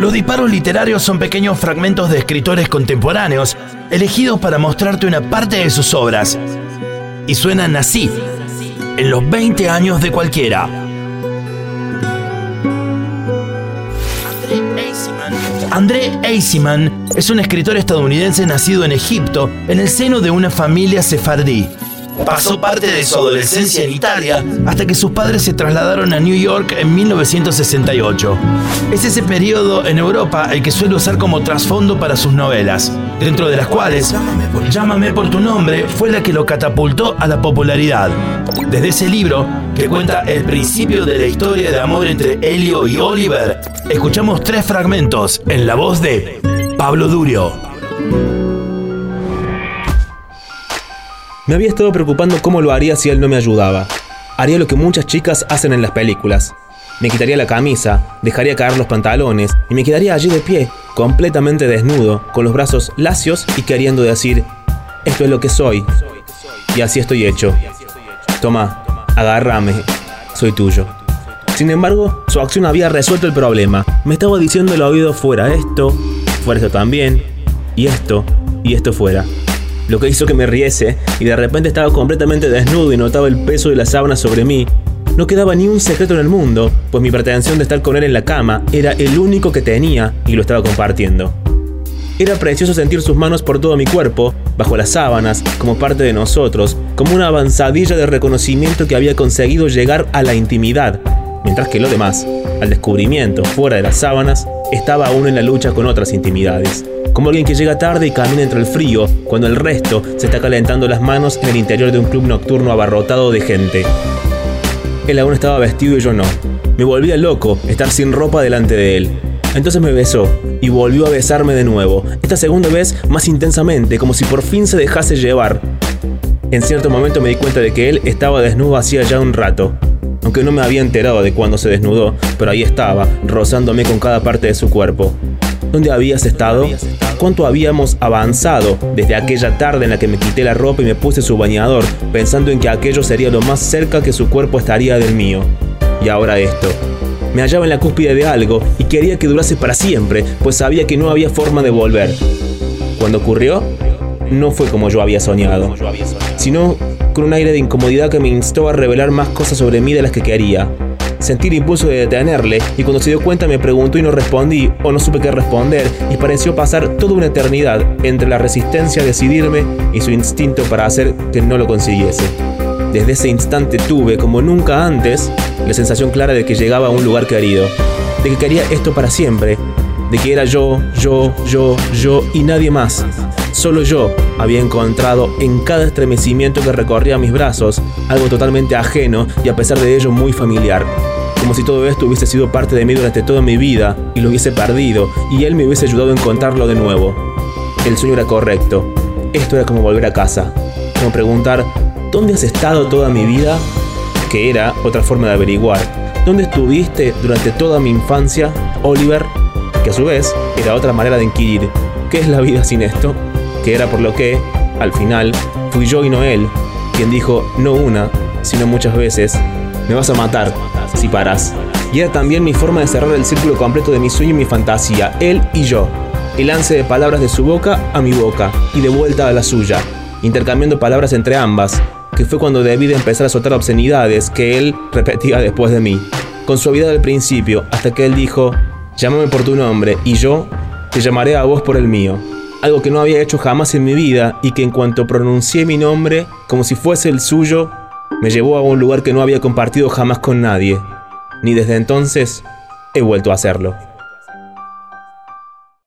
Los disparos literarios son pequeños fragmentos de escritores contemporáneos, elegidos para mostrarte una parte de sus obras. Y suenan así, en los 20 años de cualquiera. André Eisiman es un escritor estadounidense nacido en Egipto en el seno de una familia sefardí. Pasó parte de su adolescencia en Italia hasta que sus padres se trasladaron a New York en 1968. Es ese periodo en Europa el que suele usar como trasfondo para sus novelas, dentro de las cuales Llámame por tu nombre fue la que lo catapultó a la popularidad. Desde ese libro, que cuenta el principio de la historia de amor entre Helio y Oliver, escuchamos tres fragmentos en la voz de Pablo Durio. Me había estado preocupando cómo lo haría si él no me ayudaba. Haría lo que muchas chicas hacen en las películas. Me quitaría la camisa, dejaría caer los pantalones y me quedaría allí de pie, completamente desnudo, con los brazos lacios y queriendo decir, esto es lo que soy. Y así estoy hecho. Toma, agárrame, soy tuyo. Sin embargo, su acción había resuelto el problema. Me estaba diciendo el oído fuera esto, fuera esto también, y esto, y esto fuera lo que hizo que me riese y de repente estaba completamente desnudo y notaba el peso de la sábana sobre mí. No quedaba ni un secreto en el mundo, pues mi pretensión de estar con él en la cama era el único que tenía y lo estaba compartiendo. Era precioso sentir sus manos por todo mi cuerpo, bajo las sábanas, como parte de nosotros, como una avanzadilla de reconocimiento que había conseguido llegar a la intimidad, mientras que lo demás, al descubrimiento fuera de las sábanas, estaba aún en la lucha con otras intimidades como alguien que llega tarde y camina entre el frío, cuando el resto se está calentando las manos en el interior de un club nocturno abarrotado de gente. Él aún estaba vestido y yo no. Me volvía loco estar sin ropa delante de él. Entonces me besó y volvió a besarme de nuevo, esta segunda vez más intensamente, como si por fin se dejase llevar. En cierto momento me di cuenta de que él estaba desnudo hacía ya un rato, aunque no me había enterado de cuándo se desnudó, pero ahí estaba, rozándome con cada parte de su cuerpo. ¿Dónde habías estado? ¿Cuánto habíamos avanzado desde aquella tarde en la que me quité la ropa y me puse su bañador, pensando en que aquello sería lo más cerca que su cuerpo estaría del mío? Y ahora esto. Me hallaba en la cúspide de algo y quería que durase para siempre, pues sabía que no había forma de volver. Cuando ocurrió, no fue como yo había soñado, sino con un aire de incomodidad que me instó a revelar más cosas sobre mí de las que quería. Sentí el impulso de detenerle y cuando se dio cuenta me preguntó y no respondí o no supe qué responder y pareció pasar toda una eternidad entre la resistencia a decidirme y su instinto para hacer que no lo consiguiese. Desde ese instante tuve, como nunca antes, la sensación clara de que llegaba a un lugar querido, de que quería esto para siempre, de que era yo, yo, yo, yo y nadie más. Solo yo había encontrado en cada estremecimiento que recorría mis brazos algo totalmente ajeno y a pesar de ello muy familiar. Como si todo esto hubiese sido parte de mí durante toda mi vida y lo hubiese perdido y él me hubiese ayudado a encontrarlo de nuevo. El sueño era correcto. Esto era como volver a casa. Como preguntar, ¿dónde has estado toda mi vida? Que era otra forma de averiguar. ¿Dónde estuviste durante toda mi infancia, Oliver? Que a su vez era otra manera de inquirir. ¿Qué es la vida sin esto? Que era por lo que, al final, fui yo y no él quien dijo no una, sino muchas veces, me vas a matar si paras. Y era también mi forma de cerrar el círculo completo de mi sueño y mi fantasía, él y yo. El lance de palabras de su boca a mi boca y de vuelta a la suya, intercambiando palabras entre ambas, que fue cuando debí de empezar a soltar obscenidades que él repetía después de mí, con suavidad al principio, hasta que él dijo, llámame por tu nombre y yo te llamaré a vos por el mío algo que no había hecho jamás en mi vida y que en cuanto pronuncié mi nombre, como si fuese el suyo, me llevó a un lugar que no había compartido jamás con nadie, ni desde entonces he vuelto a hacerlo.